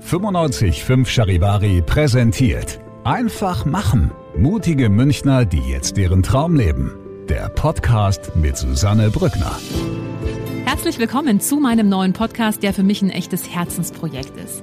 955 Charivari präsentiert. Einfach machen. Mutige Münchner, die jetzt deren Traum leben. Der Podcast mit Susanne Brückner. Herzlich willkommen zu meinem neuen Podcast, der für mich ein echtes Herzensprojekt ist.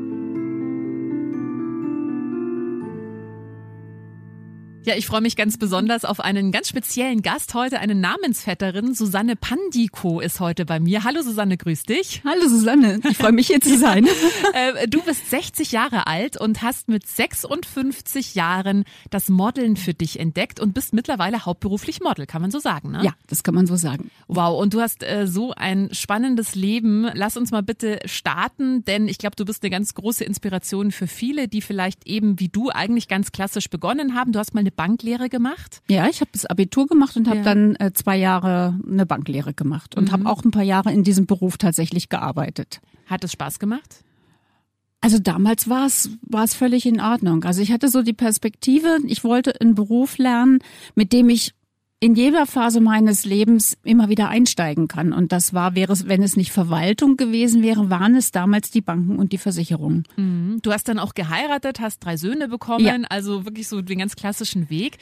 Ja, ich freue mich ganz besonders auf einen ganz speziellen Gast heute, eine Namensvetterin. Susanne Pandiko ist heute bei mir. Hallo Susanne, grüß dich. Hallo Susanne, ich freue mich hier zu sein. Äh, du bist 60 Jahre alt und hast mit 56 Jahren das Modeln für dich entdeckt und bist mittlerweile hauptberuflich Model, kann man so sagen, ne? Ja, das kann man so sagen. Wow, und du hast äh, so ein spannendes Leben. Lass uns mal bitte starten, denn ich glaube, du bist eine ganz große Inspiration für viele, die vielleicht eben wie du eigentlich ganz klassisch begonnen haben. Du hast mal eine Banklehre gemacht? Ja, ich habe das Abitur gemacht und habe ja. dann äh, zwei Jahre eine Banklehre gemacht und mhm. habe auch ein paar Jahre in diesem Beruf tatsächlich gearbeitet. Hat es Spaß gemacht? Also damals war es war es völlig in Ordnung. Also ich hatte so die Perspektive, ich wollte einen Beruf lernen, mit dem ich in jeder Phase meines Lebens immer wieder einsteigen kann. Und das war, wäre es, wenn es nicht Verwaltung gewesen wäre, waren es damals die Banken und die Versicherungen. Mhm. Du hast dann auch geheiratet, hast drei Söhne bekommen, ja. also wirklich so den ganz klassischen Weg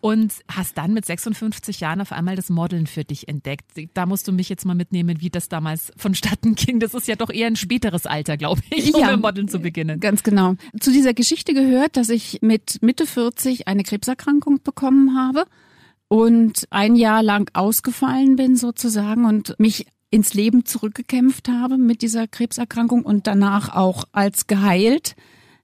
und hast dann mit 56 Jahren auf einmal das Modeln für dich entdeckt. Da musst du mich jetzt mal mitnehmen, wie das damals vonstatten ging. Das ist ja doch eher ein späteres Alter, glaube ich, um ja, mit Modeln zu beginnen. Ganz genau. Zu dieser Geschichte gehört, dass ich mit Mitte 40 eine Krebserkrankung bekommen habe und ein Jahr lang ausgefallen bin sozusagen und mich ins Leben zurückgekämpft habe mit dieser Krebserkrankung und danach auch als geheilt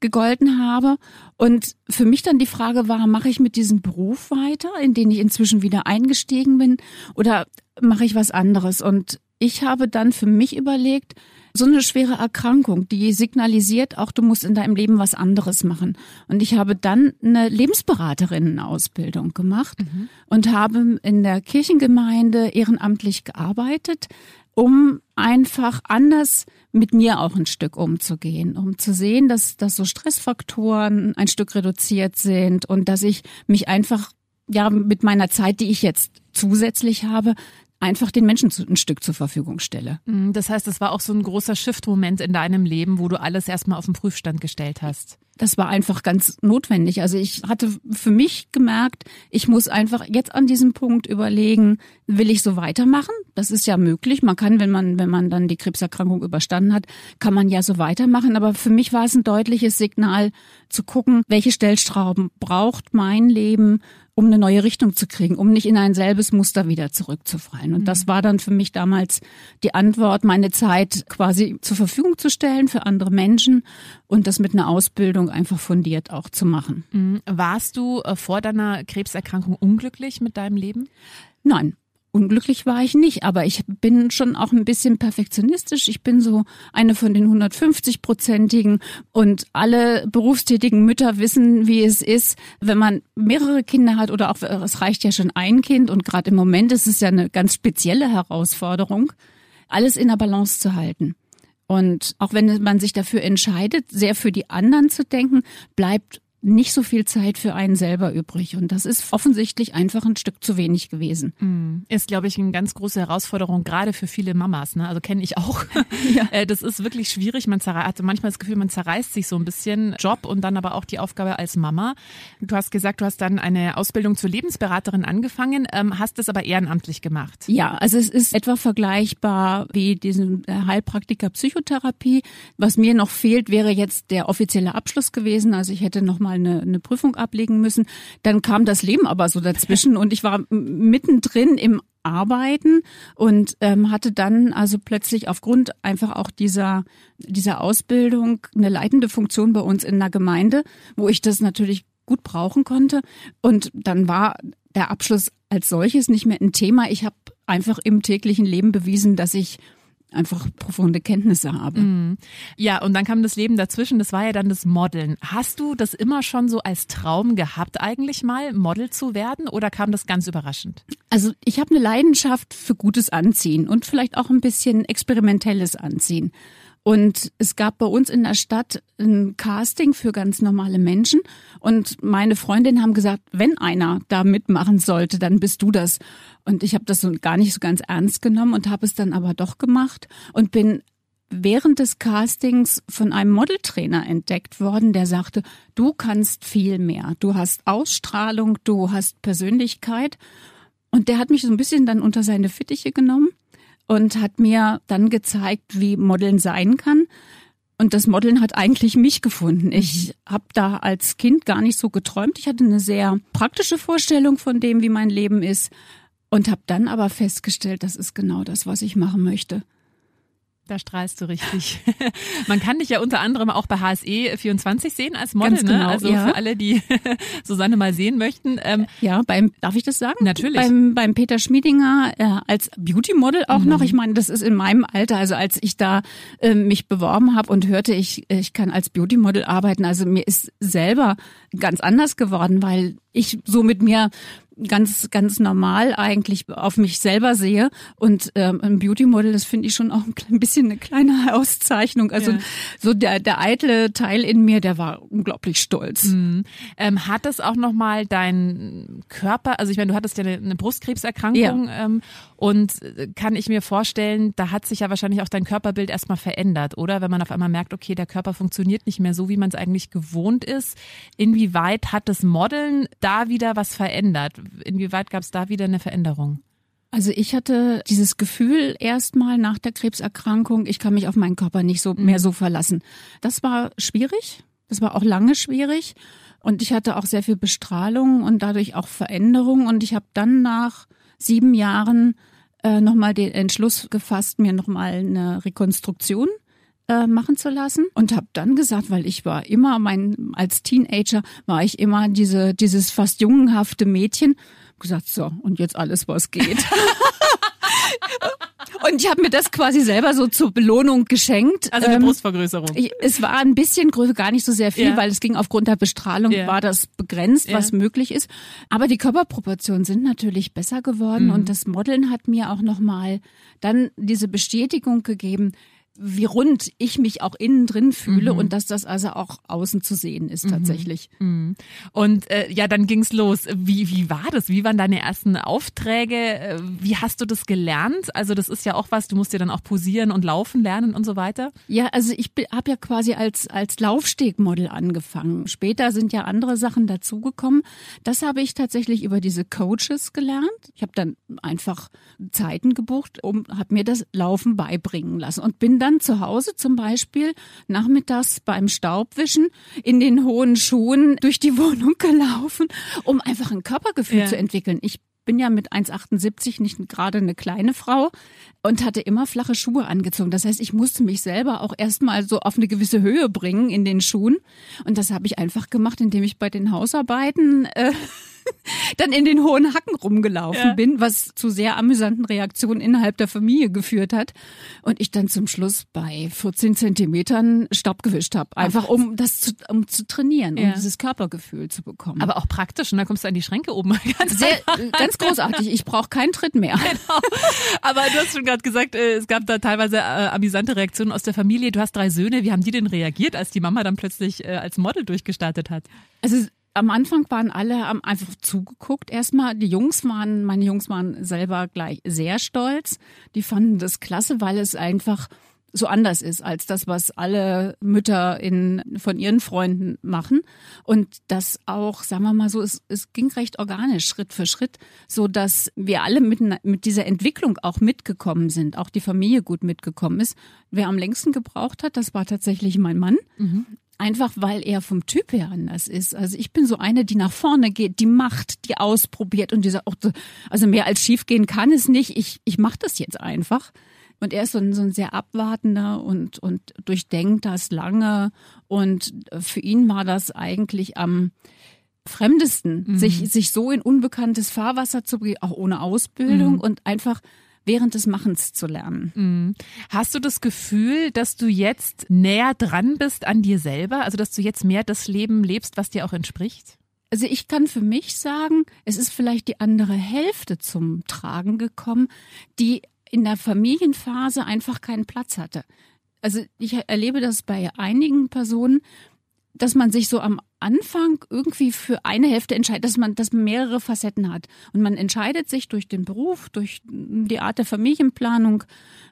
gegolten habe. Und für mich dann die Frage war, mache ich mit diesem Beruf weiter, in den ich inzwischen wieder eingestiegen bin, oder mache ich was anderes? Und ich habe dann für mich überlegt, so eine schwere Erkrankung, die signalisiert auch, du musst in deinem Leben was anderes machen. Und ich habe dann eine Lebensberaterinnen-Ausbildung gemacht mhm. und habe in der Kirchengemeinde ehrenamtlich gearbeitet, um einfach anders mit mir auch ein Stück umzugehen, um zu sehen, dass, dass so Stressfaktoren ein Stück reduziert sind und dass ich mich einfach ja mit meiner Zeit, die ich jetzt zusätzlich habe, einfach den Menschen ein Stück zur Verfügung stelle. Mhm, das heißt, es war auch so ein großer Shift-Moment in deinem Leben, wo du alles erstmal auf den Prüfstand gestellt hast. Das war einfach ganz notwendig. Also ich hatte für mich gemerkt, ich muss einfach jetzt an diesem Punkt überlegen, will ich so weitermachen? Das ist ja möglich. Man kann, wenn man, wenn man dann die Krebserkrankung überstanden hat, kann man ja so weitermachen. Aber für mich war es ein deutliches Signal zu gucken, welche Stellstrauben braucht mein Leben, um eine neue Richtung zu kriegen, um nicht in ein selbes Muster wieder zurückzufallen. Und das mhm. war dann für mich damals die Antwort, meine Zeit quasi zur Verfügung zu stellen für andere Menschen und das mit einer Ausbildung einfach fundiert auch zu machen. Mhm. Warst du äh, vor deiner Krebserkrankung unglücklich mit deinem Leben? Nein, Unglücklich war ich nicht, aber ich bin schon auch ein bisschen perfektionistisch. Ich bin so eine von den 150-prozentigen und alle berufstätigen Mütter wissen, wie es ist, wenn man mehrere Kinder hat oder auch es reicht ja schon ein Kind und gerade im Moment ist es ja eine ganz spezielle Herausforderung, alles in der Balance zu halten. Und auch wenn man sich dafür entscheidet, sehr für die anderen zu denken, bleibt nicht so viel Zeit für einen selber übrig. Und das ist offensichtlich einfach ein Stück zu wenig gewesen. Mhm. Ist, glaube ich, eine ganz große Herausforderung, gerade für viele Mamas. Ne? Also kenne ich auch. Ja. Äh, das ist wirklich schwierig. Man hat manchmal das Gefühl, man zerreißt sich so ein bisschen Job und dann aber auch die Aufgabe als Mama. Du hast gesagt, du hast dann eine Ausbildung zur Lebensberaterin angefangen, ähm, hast das aber ehrenamtlich gemacht. Ja, also es ist etwa vergleichbar wie diesen äh, Heilpraktiker Psychotherapie. Was mir noch fehlt, wäre jetzt der offizielle Abschluss gewesen. Also ich hätte noch mal eine, eine Prüfung ablegen müssen. Dann kam das Leben aber so dazwischen und ich war mittendrin im Arbeiten und ähm, hatte dann also plötzlich aufgrund einfach auch dieser dieser Ausbildung eine leitende Funktion bei uns in der Gemeinde, wo ich das natürlich gut brauchen konnte. Und dann war der Abschluss als solches nicht mehr ein Thema. Ich habe einfach im täglichen Leben bewiesen, dass ich einfach profunde Kenntnisse habe. Mhm. Ja, und dann kam das Leben dazwischen, das war ja dann das Modeln. Hast du das immer schon so als Traum gehabt, eigentlich mal Model zu werden oder kam das ganz überraschend? Also ich habe eine Leidenschaft für gutes Anziehen und vielleicht auch ein bisschen experimentelles Anziehen. Und es gab bei uns in der Stadt ein Casting für ganz normale Menschen. Und meine Freundinnen haben gesagt, wenn einer da mitmachen sollte, dann bist du das. Und ich habe das so gar nicht so ganz ernst genommen und habe es dann aber doch gemacht und bin während des Castings von einem Modeltrainer entdeckt worden, der sagte, du kannst viel mehr. Du hast Ausstrahlung, du hast Persönlichkeit. Und der hat mich so ein bisschen dann unter seine Fittiche genommen und hat mir dann gezeigt, wie Modeln sein kann. Und das Modeln hat eigentlich mich gefunden. Ich mhm. habe da als Kind gar nicht so geträumt. Ich hatte eine sehr praktische Vorstellung von dem, wie mein Leben ist und habe dann aber festgestellt, das ist genau das, was ich machen möchte. Da strahlst du richtig. Man kann dich ja unter anderem auch bei HSE 24 sehen als Model, Ganz ne? genau, ne? Also ja. für alle, die Susanne mal sehen möchten. Ähm, ja, beim, darf ich das sagen? Natürlich. Beim, beim Peter Schmiedinger äh, als Beauty-Model auch mhm. noch. Ich meine, das ist in meinem Alter, also als ich da äh, mich beworben habe und hörte, ich, ich kann als Beauty-Model arbeiten, also mir ist selber ganz anders geworden, weil ich so mit mir ganz ganz normal eigentlich auf mich selber sehe und ähm, ein Beauty Model das finde ich schon auch ein bisschen eine kleine Auszeichnung also ja. so der der eitle Teil in mir der war unglaublich stolz mhm. ähm, hat es auch noch mal dein Körper also ich meine du hattest ja eine, eine Brustkrebserkrankung ja. ähm, und äh, kann ich mir vorstellen da hat sich ja wahrscheinlich auch dein Körperbild erstmal verändert oder wenn man auf einmal merkt okay der Körper funktioniert nicht mehr so wie man es eigentlich gewohnt ist inwieweit hat das Modeln da wieder was verändert inwieweit gab es da wieder eine Veränderung? Also ich hatte dieses Gefühl erstmal nach der Krebserkrankung, ich kann mich auf meinen Körper nicht so mhm. mehr so verlassen. Das war schwierig. Das war auch lange schwierig. Und ich hatte auch sehr viel Bestrahlung und dadurch auch Veränderung. Und ich habe dann nach sieben Jahren äh, nochmal den Entschluss gefasst, mir nochmal eine Rekonstruktion äh, machen zu lassen. Und habe dann gesagt, weil ich war immer mein als Teenager war ich immer diese dieses fast jungenhafte Mädchen gesagt so und jetzt alles was geht. Und ich habe mir das quasi selber so zur Belohnung geschenkt. Also eine ähm, Brustvergrößerung. Es war ein bisschen größer, gar nicht so sehr viel, ja. weil es ging aufgrund der Bestrahlung, ja. war das begrenzt, was ja. möglich ist. Aber die Körperproportionen sind natürlich besser geworden mhm. und das Modeln hat mir auch nochmal dann diese Bestätigung gegeben, wie rund ich mich auch innen drin fühle mhm. und dass das also auch außen zu sehen ist mhm. tatsächlich. Mhm. Und äh, ja, dann ging's los. Wie, wie war das? Wie waren deine ersten Aufträge? Äh, wie hast du das gelernt? Also das ist ja auch was, du musst ja dann auch posieren und laufen lernen und so weiter. Ja, also ich habe ja quasi als, als Laufstegmodel angefangen. Später sind ja andere Sachen dazugekommen. Das habe ich tatsächlich über diese Coaches gelernt. Ich habe dann einfach Zeiten gebucht, um habe mir das Laufen beibringen lassen und bin dann zu Hause zum Beispiel nachmittags beim Staubwischen in den hohen Schuhen durch die Wohnung gelaufen, um einfach ein Körpergefühl ja. zu entwickeln. Ich bin ja mit 1,78 nicht gerade eine kleine Frau und hatte immer flache Schuhe angezogen. Das heißt, ich musste mich selber auch erstmal so auf eine gewisse Höhe bringen in den Schuhen. Und das habe ich einfach gemacht, indem ich bei den Hausarbeiten äh, dann in den hohen Hacken rumgelaufen Ja. bin, was zu sehr amüsanten Reaktionen innerhalb der Familie geführt hat. Und ich dann zum Schluss bei 14 Zentimetern Staub gewischt habe. Einfach um das zu, um zu trainieren, um Ja. dieses Körpergefühl zu bekommen. Aber auch praktisch, und da kommst du an die Schränke oben. Ganz sehr, ganz großartig. Ich brauche keinen Tritt mehr. Aber du hast schon gerade gesagt, äh, es gab da teilweise äh, amüsante Reaktionen aus der Familie. Du hast drei Söhne. Wie haben die denn reagiert, als die Mama dann plötzlich äh, als Model durchgestartet hat? Also am Anfang waren alle haben einfach zugeguckt. Erstmal, die Jungs waren, meine Jungs waren selber gleich sehr stolz. Die fanden das klasse, weil es einfach so anders ist als das, was alle Mütter in, von ihren Freunden machen. Und das auch, sagen wir mal so, es, es ging recht organisch, Schritt für Schritt, so dass wir alle mit, mit dieser Entwicklung auch mitgekommen sind, auch die Familie gut mitgekommen ist. Wer am längsten gebraucht hat, das war tatsächlich mein Mann. Einfach weil er vom Typ her anders ist. Also ich bin so eine, die nach vorne geht, die macht, die ausprobiert und die sagt, auch, also mehr als schief gehen kann es nicht. Ich, ich mache das jetzt einfach. Und er ist so ein, so ein sehr abwartender und, und durchdenkt das lange. Und für ihn war das eigentlich am fremdesten, sich, sich so in unbekanntes Fahrwasser zu begeben, auch ohne Ausbildung und einfach während des Machens zu lernen. Hast du das Gefühl, dass du jetzt näher dran bist an dir selber? Also, dass du jetzt mehr das Leben lebst, was dir auch entspricht? Also ich kann für mich sagen, es ist vielleicht die andere Hälfte zum Tragen gekommen, die in der Familienphase einfach keinen Platz hatte. Also ich erlebe das bei einigen Personen, dass man sich so am Anfang irgendwie für eine Hälfte entscheidet, dass man, dass man mehrere Facetten hat. Und man entscheidet sich durch den Beruf, durch die Art der Familienplanung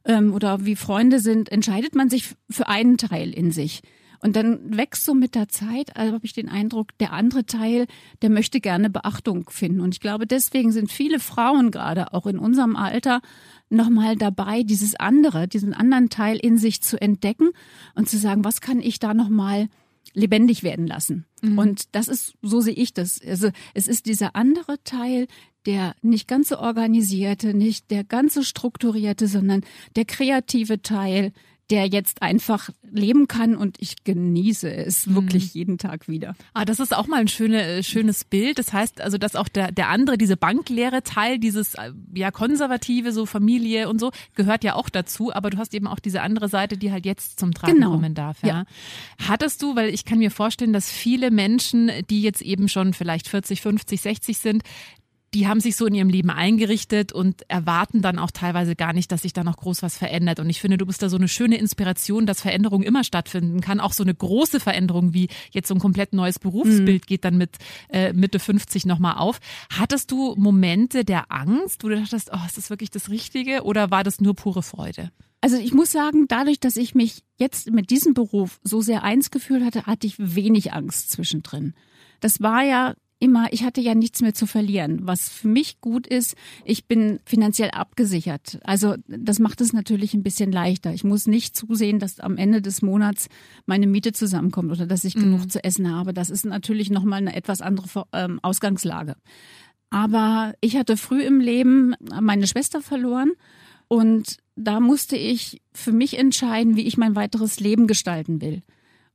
ähm, oder wie Freunde sind, entscheidet man sich für einen Teil in sich. Und dann wächst so mit der Zeit, also habe ich den Eindruck, der andere Teil, der möchte gerne Beachtung finden. Und ich glaube, deswegen sind viele Frauen gerade auch in unserem Alter nochmal dabei, dieses andere, diesen anderen Teil in sich zu entdecken und zu sagen, was kann ich da nochmal lebendig werden lassen. Und das ist, so sehe ich das. Also es ist dieser andere Teil, der nicht ganz so organisierte, nicht der ganz so strukturierte, sondern der kreative Teil, der jetzt einfach leben kann und ich genieße es wirklich jeden Tag wieder. Ah, das ist auch mal ein schöne, äh, schönes Bild. Das heißt also, dass auch der, der andere, diese bankleere Teil, dieses äh, ja konservative, so Familie und so, gehört ja auch dazu. Aber du hast eben auch diese andere Seite, die halt jetzt zum Tragen Genau. kommen darf. Ja. Ja. Hattest du, weil ich kann mir vorstellen, dass viele Menschen, die jetzt eben schon vielleicht 40, 50, 60 sind, die haben sich so in ihrem Leben eingerichtet und erwarten dann auch teilweise gar nicht, dass sich da noch groß was verändert. Und ich finde, du bist da so eine schöne Inspiration, dass Veränderung immer stattfinden kann. Auch so eine große Veränderung wie jetzt so ein komplett neues Berufsbild geht dann mit äh, Mitte 50 nochmal auf. Hattest du Momente der Angst, wo du dachtest, oh, ist das wirklich das Richtige oder war das nur pure Freude? Also ich muss sagen, dadurch, dass ich mich jetzt mit diesem Beruf so sehr eins gefühlt hatte, hatte ich wenig Angst zwischendrin. Das war ja immer, ich hatte ja nichts mehr zu verlieren. Was für mich gut ist, ich bin finanziell abgesichert. Also das macht es natürlich ein bisschen leichter. Ich muss nicht zusehen, dass am Ende des Monats meine Miete zusammenkommt oder dass ich genug zu essen habe. Das ist natürlich nochmal eine etwas andere ähm, Ausgangslage. Aber ich hatte früh im Leben meine Schwester verloren und da musste ich für mich entscheiden, wie ich mein weiteres Leben gestalten will.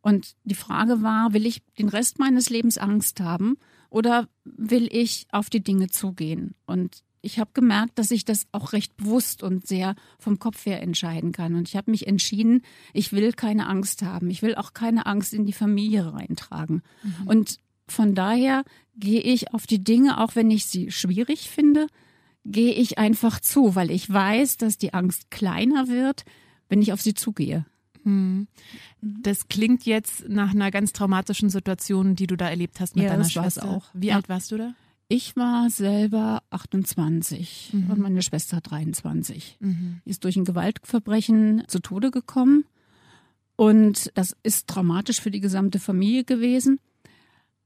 Und die Frage war, will ich den Rest meines Lebens Angst haben oder will ich auf die Dinge zugehen? Und ich habe gemerkt, dass ich das auch recht bewusst und sehr vom Kopf her entscheiden kann. Und ich habe mich entschieden, ich will keine Angst haben. Ich will auch keine Angst in die Familie reintragen. Und von daher gehe ich auf die Dinge, auch wenn ich sie schwierig finde, gehe ich einfach zu, weil ich weiß, dass die Angst kleiner wird, wenn ich auf sie zugehe. Das klingt jetzt nach einer ganz traumatischen Situation, die du da erlebt hast mit Ja, deiner das war's Schwester. auch. Wie Ja. alt warst du da? Ich war selber 28 und meine Schwester 23. Die ist durch ein Gewaltverbrechen zu Tode gekommen. Und das ist traumatisch für die gesamte Familie gewesen.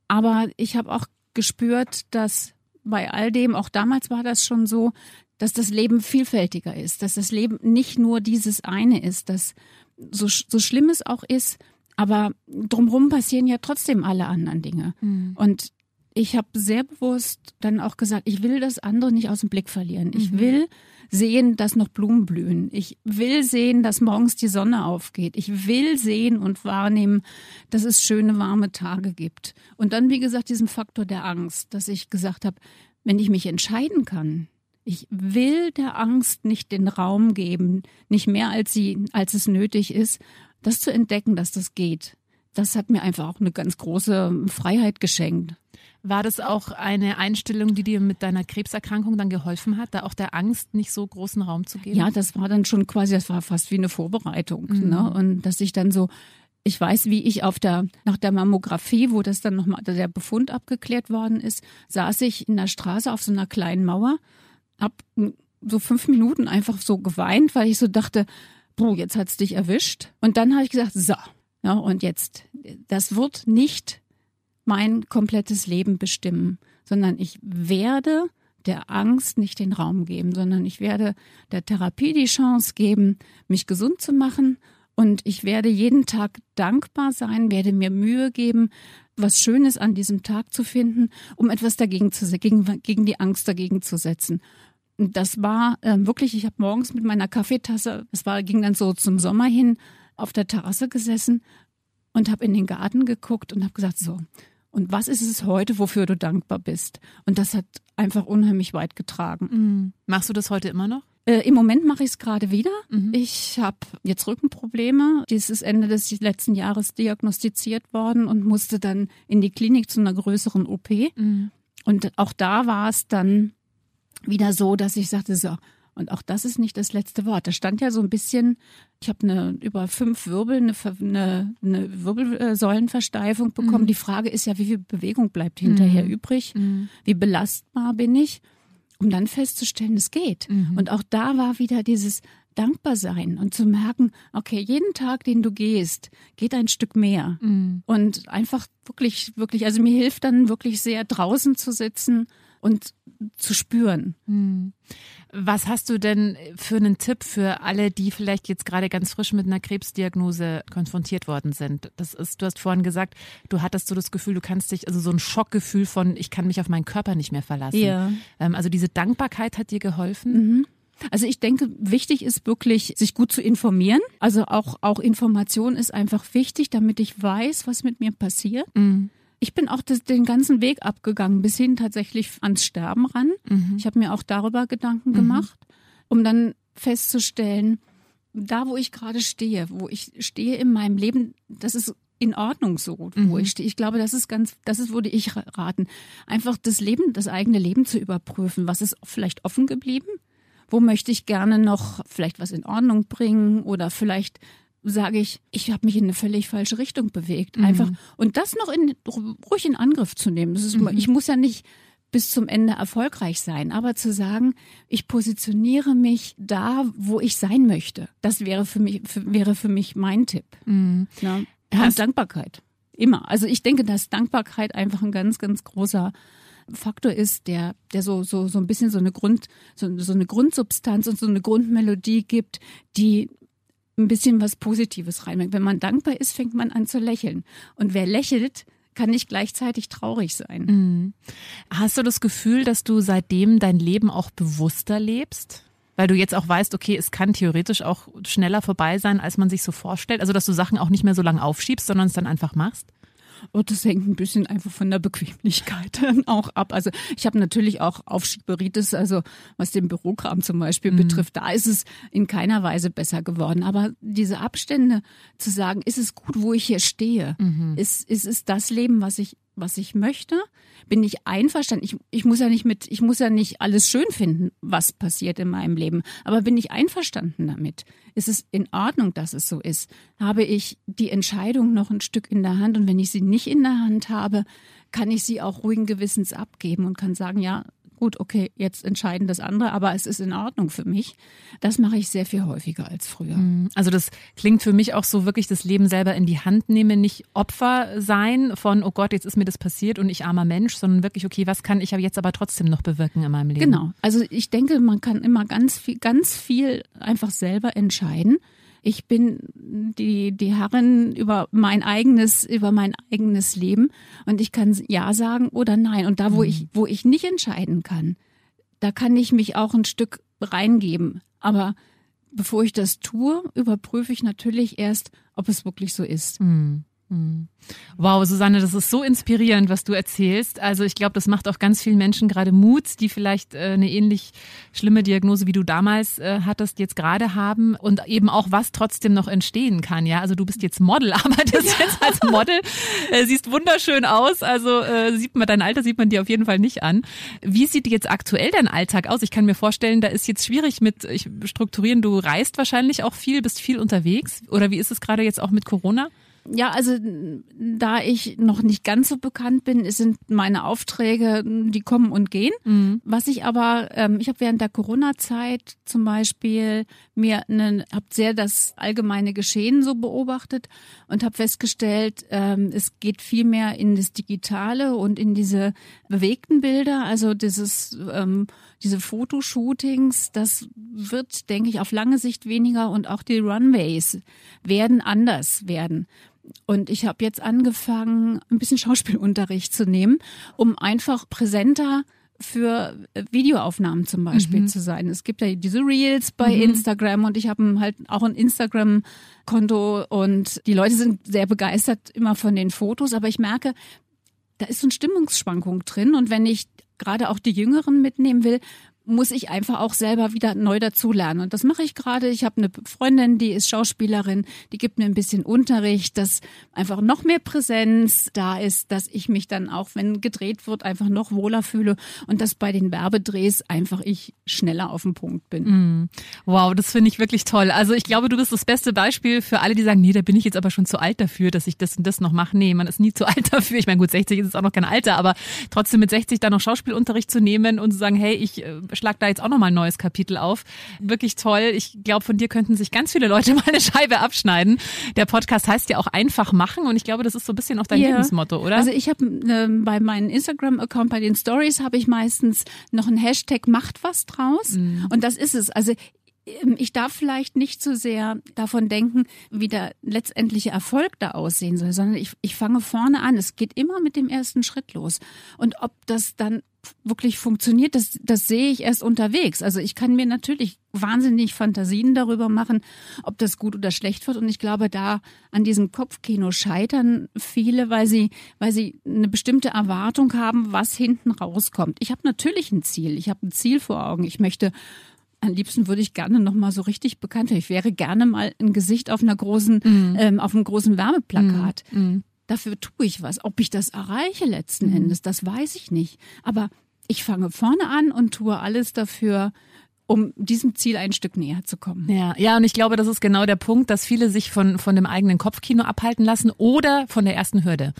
Aber ich habe auch gespürt, dass bei all dem, auch damals war das schon so, dass das Leben vielfältiger ist, dass das Leben nicht nur dieses eine ist, dass so, so schlimm es auch ist, aber drumherum passieren ja trotzdem alle anderen Dinge. Und ich habe sehr bewusst dann auch gesagt, ich will das andere nicht aus dem Blick verlieren. Ich will sehen, dass noch Blumen blühen. Ich will sehen, dass morgens die Sonne aufgeht. Ich will sehen und wahrnehmen, dass es schöne, warme Tage gibt. Und dann, wie gesagt, diesen Faktor der Angst, dass ich gesagt habe, wenn ich mich entscheiden kann, ich will der Angst nicht den Raum geben, nicht mehr als sie, als es nötig ist, das zu entdecken, dass das geht. Das hat mir einfach auch eine ganz große Freiheit geschenkt. War das auch eine Einstellung, die dir mit deiner Krebserkrankung dann geholfen hat, da auch der Angst nicht so großen Raum zu geben? Ja, das war dann schon quasi, das war fast wie eine Vorbereitung. Mhm. Ne? Und dass ich dann so, ich weiß, wie ich auf der, nach der Mammographie, wo das dann nochmal der Befund abgeklärt worden ist, saß ich in der Straße auf so einer kleinen Mauer, hab so fünf Minuten einfach so geweint, weil ich so dachte, puh, jetzt hat's dich erwischt. Und dann habe ich gesagt, so, ja, und jetzt, das wird nicht mein komplettes Leben bestimmen, sondern ich werde der Angst nicht den Raum geben, sondern ich werde der Therapie die Chance geben, mich gesund zu machen und ich werde jeden Tag dankbar sein, werde mir Mühe geben, was Schönes an diesem Tag zu finden, um etwas dagegen zu gegen, gegen die Angst dagegen zu setzen. Das war äh, wirklich, ich habe morgens mit meiner Kaffeetasse, es war ging dann so zum Sommer hin, auf der Terrasse gesessen und habe in den Garten geguckt und habe gesagt, so, und was ist es heute, wofür du dankbar bist? Und das hat einfach unheimlich weit getragen. Mhm. Machst du das heute immer noch? Äh, Im Moment mache ich es gerade wieder. Mhm. Ich habe jetzt Rückenprobleme. Dieses Ende des letzten Jahres diagnostiziert worden und musste dann in die Klinik zu einer größeren OP. Mhm. Und auch da war es dann wieder so, dass ich sagte, so, und auch das ist nicht das letzte Wort. Da stand ja so ein bisschen, ich habe eine über fünf Wirbel, eine, eine, eine Wirbelsäulenversteifung bekommen. Mhm. Die Frage ist ja, wie viel Bewegung bleibt hinterher mhm. übrig? Mhm. Wie belastbar bin ich? Um dann festzustellen, es geht. Mhm. Und auch da war wieder dieses dankbar sein und zu merken, okay, jeden Tag, den du gehst, geht ein Stück mehr. Mhm. Und einfach wirklich, wirklich, also mir hilft dann wirklich sehr draußen zu sitzen und zu spüren. Mhm. Was hast du denn für einen Tipp für alle, die vielleicht jetzt gerade ganz frisch mit einer Krebsdiagnose konfrontiert worden sind? Das ist, du hast vorhin gesagt, du hattest so das Gefühl, du kannst dich, also so ein Schockgefühl von, ich kann mich auf meinen Körper nicht mehr verlassen. Ja. Ähm, also diese Dankbarkeit hat dir geholfen? Mhm. Also ich denke, wichtig ist wirklich, sich gut zu informieren. Also auch, auch Information ist einfach wichtig, damit ich weiß, was mit mir passiert. Mhm. Ich bin auch das, den ganzen Weg abgegangen, bis hin tatsächlich ans Sterben ran. Mhm. Ich habe mir auch darüber Gedanken mhm. gemacht, um dann festzustellen, da wo ich gerade stehe, wo ich stehe in meinem Leben, das ist in Ordnung so, wo mhm. ich stehe. Ich glaube, das ist ganz, das ist, würde ich raten, einfach das Leben, das eigene Leben zu überprüfen. Was ist vielleicht offen geblieben? Wo möchte ich gerne noch vielleicht was in Ordnung bringen oder vielleicht sage ich, ich habe mich in eine völlig falsche Richtung bewegt. Mhm. Einfach und das noch in ruhig in Angriff zu nehmen. Ist, mhm. Ich muss ja nicht bis zum Ende erfolgreich sein, aber zu sagen, ich positioniere mich da, wo ich sein möchte. Das wäre für mich für, wäre für mich mein Tipp. Mhm. Ja. Und Dankbarkeit immer. Also ich denke, dass Dankbarkeit einfach ein ganz ganz großer Faktor ist, der, der so, so, so ein bisschen so eine Grund, so, so eine Grundsubstanz und so eine Grundmelodie gibt, die ein bisschen was Positives reinbringt. Wenn man dankbar ist, fängt man an zu lächeln. Und wer lächelt, kann nicht gleichzeitig traurig sein. Mhm. Hast du das Gefühl, dass du seitdem dein Leben auch bewusster lebst? Weil du jetzt auch weißt, okay, es kann theoretisch auch schneller vorbei sein, als man sich so vorstellt. Also, dass du Sachen auch nicht mehr so lange aufschiebst, sondern es dann einfach machst? Und das hängt ein bisschen einfach von der Bequemlichkeit auch ab. Also ich habe natürlich auch Aufschieberitis, also was den Bürokram zum Beispiel mhm. betrifft, da ist es in keiner Weise besser geworden. Aber diese Abstände zu sagen, ist es gut, wo ich hier stehe? Mhm. Ist, ist es das Leben, was ich was ich möchte? Bin ich einverstanden? Ich, ich muss ja nicht mit, ich muss ja nicht alles schön finden, was passiert in meinem Leben. Aber bin ich einverstanden damit? Ist es in Ordnung, dass es so ist? Habe ich die Entscheidung noch ein Stück in der Hand? Und wenn ich sie nicht in der Hand habe, kann ich sie auch ruhigen Gewissens abgeben und kann sagen, ja, gut, okay, jetzt entscheiden das andere, aber es ist in Ordnung für mich. Das mache ich sehr viel häufiger als früher. Mhm. Also das klingt für mich auch so wirklich das Leben selber in die Hand nehmen, nicht Opfer sein von, oh Gott, jetzt ist mir das passiert und ich armer Mensch, sondern wirklich, okay, was kann ich jetzt aber trotzdem noch bewirken in meinem Leben? Genau. Also ich denke, man kann immer ganz viel, ganz viel einfach selber entscheiden Ich bin die, die Herrin über mein eigenes, über mein eigenes Leben und ich kann Ja sagen oder Nein. Und da, wo mhm. ich, wo ich nicht entscheiden kann, da kann ich mich auch ein Stück reingeben. Aber bevor ich das tue, überprüfe ich natürlich erst, ob es wirklich so ist. Mhm. Mhm. Wow, Susanne, das ist so inspirierend, was du erzählst. Also ich glaube, das macht auch ganz vielen Menschen gerade Mut, die vielleicht äh, eine ähnlich schlimme Diagnose wie du damals äh, hattest, jetzt gerade haben und eben auch was trotzdem noch entstehen kann. Ja, also du bist jetzt Model, arbeitest ja. jetzt als Model, äh, siehst wunderschön aus. Also äh, sieht man dein Alter sieht man dir auf jeden Fall nicht an. Wie sieht jetzt aktuell dein Alltag aus? Ich kann mir vorstellen, da ist jetzt schwierig mit ich, strukturieren. Du reist wahrscheinlich auch viel, bist viel unterwegs. Oder wie ist es gerade jetzt auch mit Corona? Ja, also da ich noch nicht ganz so bekannt bin, sind meine Aufträge, die kommen und gehen. Mhm. Was ich aber, ähm, ich habe während der Corona-Zeit zum Beispiel mir eine, habe sehr das allgemeine Geschehen so beobachtet und habe festgestellt, ähm, es geht viel mehr in das Digitale und in diese bewegten Bilder, also dieses ähm, diese Fotoshootings, das wird, denke ich, auf lange Sicht weniger und auch die Runways werden anders werden. Und ich habe jetzt angefangen, ein bisschen Schauspielunterricht zu nehmen, um einfach präsenter für Videoaufnahmen zum Beispiel mhm. zu sein. Es gibt ja diese Reels bei mhm. Instagram und ich habe halt auch ein Instagram-Konto und die Leute sind sehr begeistert immer von den Fotos, aber ich merke, da ist so eine Stimmungsschwankung drin und wenn ich gerade auch die Jüngeren mitnehmen will, muss ich einfach auch selber wieder neu dazulernen. Und das mache ich gerade. Ich habe eine Freundin, die ist Schauspielerin, die gibt mir ein bisschen Unterricht, dass einfach noch mehr Präsenz da ist, dass ich mich dann auch, wenn gedreht wird, einfach noch wohler fühle und dass bei den Werbedrehs einfach ich schneller auf den Punkt bin. Mm. Wow, das finde ich wirklich toll. Also ich glaube, du bist das beste Beispiel für alle, die sagen, nee, da bin ich jetzt aber schon zu alt dafür, dass ich das und das noch mache. Nee, man ist nie zu alt dafür. Ich meine, gut, 60 ist auch noch kein Alter, aber trotzdem mit 60 dann noch Schauspielunterricht zu nehmen und zu sagen, hey, ich äh, schlag da jetzt auch nochmal ein neues Kapitel auf. Wirklich toll. Ich glaube, von dir könnten sich ganz viele Leute mal eine Scheibe abschneiden. Der Podcast heißt ja auch einfach machen und ich glaube, das ist so ein bisschen auch dein ja. Lebensmotto, oder? Also ich habe äh, bei meinem Instagram-Account, bei den Stories habe ich meistens noch ein Hashtag macht was draus mhm. und das ist es. Also ähm, ich darf vielleicht nicht so sehr davon denken, wie der letztendliche Erfolg da aussehen soll, sondern ich, ich fange vorne an. Es geht immer mit dem ersten Schritt los. Und ob das dann wirklich funktioniert, das, das sehe ich erst unterwegs. Also ich kann mir natürlich wahnsinnig Fantasien darüber machen, ob das gut oder schlecht wird. Und ich glaube, da an diesem Kopfkino scheitern viele, weil sie, weil sie eine bestimmte Erwartung haben, was hinten rauskommt. Ich habe natürlich ein Ziel. Ich habe ein Ziel vor Augen. Ich möchte am liebsten würde ich gerne noch mal so richtig bekannt werden. Ich wäre gerne mal ein Gesicht auf einer großen, mm. ähm, auf einem großen Wärmeplakat. Mm. Dafür tue ich was. Ob ich das erreiche letzten mhm. Endes, das weiß ich nicht. Aber ich fange vorne an und tue alles dafür, um diesem Ziel ein Stück näher zu kommen. Ja, ja, und ich glaube, das ist genau der Punkt, dass viele sich von, von dem eigenen Kopfkino abhalten lassen oder von der ersten Hürde.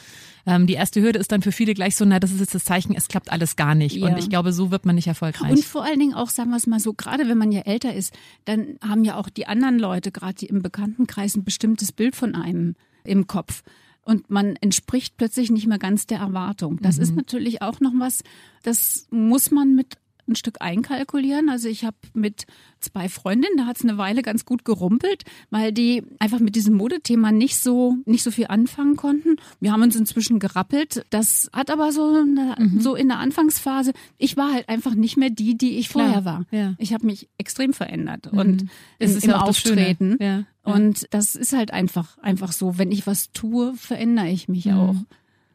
Ähm, die erste Hürde ist dann für viele gleich so, na, das ist jetzt das Zeichen, es klappt alles gar nicht. Ja. Und ich glaube, so wird man nicht erfolgreich. Und vor allen Dingen auch, sagen wir es mal so, gerade wenn man ja älter ist, dann haben ja auch die anderen Leute, gerade die im Bekanntenkreis, ein bestimmtes Bild von einem im Kopf und man entspricht plötzlich nicht mehr ganz der Erwartung. Das mhm. ist natürlich auch noch was, das muss man mit ein Stück einkalkulieren. Also ich habe mit zwei Freundinnen, da hat es eine Weile ganz gut gerumpelt, weil die einfach mit diesem Modethema nicht so nicht so viel anfangen konnten. Wir haben uns inzwischen gerappelt. Das hat aber so eine, mhm. so in der Anfangsphase. Ich war halt einfach nicht mehr die, die ich Klar. vorher war. Ja. Ich habe mich extrem verändert mhm. und es ist im ja Auftreten. Ja. Und das ist halt einfach einfach so. Wenn ich was tue, verändere ich mich mhm. auch.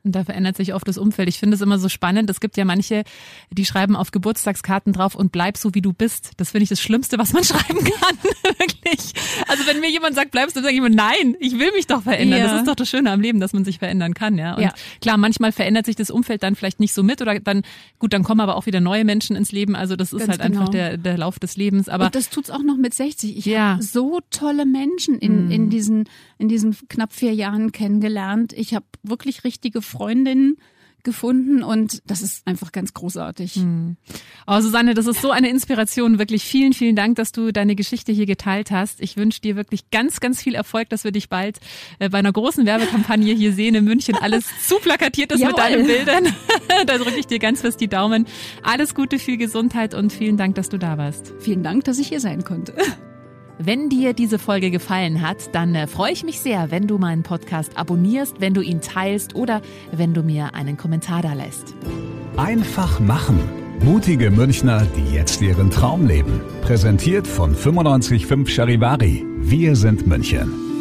Und da verändert sich oft das Umfeld. Ich finde es immer so spannend. Es gibt ja manche, die schreiben auf Geburtstagskarten drauf und bleib so wie du bist. Das finde ich das Schlimmste, was man schreiben kann. Wirklich. Also wenn mir jemand sagt, bleibst du, dann sage ich immer, nein, ich will mich doch verändern. Ja. Das ist doch das Schöne am Leben, dass man sich verändern kann, ja. Und ja. klar, manchmal verändert sich das Umfeld dann vielleicht nicht so mit oder dann, gut, dann kommen aber auch wieder neue Menschen ins Leben. Also das ist Ganz halt genau. einfach der, der Lauf des Lebens. Aber und das tut's auch noch mit 60. Ich ja. habe so tolle Menschen in, in mhm. diesen, in diesen knapp vier Jahren kennengelernt. Ich habe wirklich richtige Freundinnen gefunden und das ist einfach ganz großartig. Hm. Oh, Susanne, das ist so eine Inspiration. Wirklich vielen, vielen Dank, dass du deine Geschichte hier geteilt hast. Ich wünsche dir wirklich ganz, ganz viel Erfolg, dass wir dich bald äh, bei einer großen Werbekampagne hier sehen in München. Alles zu plakatiert ist mit deinen Bildern. da drücke ich dir ganz fest die Daumen. Alles Gute, viel Gesundheit und vielen Dank, dass du da warst. Vielen Dank, dass ich hier sein konnte. Wenn dir diese Folge gefallen hat, dann äh, freue ich mich sehr, wenn du meinen Podcast abonnierst, wenn du ihn teilst oder wenn du mir einen Kommentar da lässt. Einfach machen. Mutige Münchner, die jetzt ihren Traum leben. Präsentiert von 955 Charivari. Wir sind München.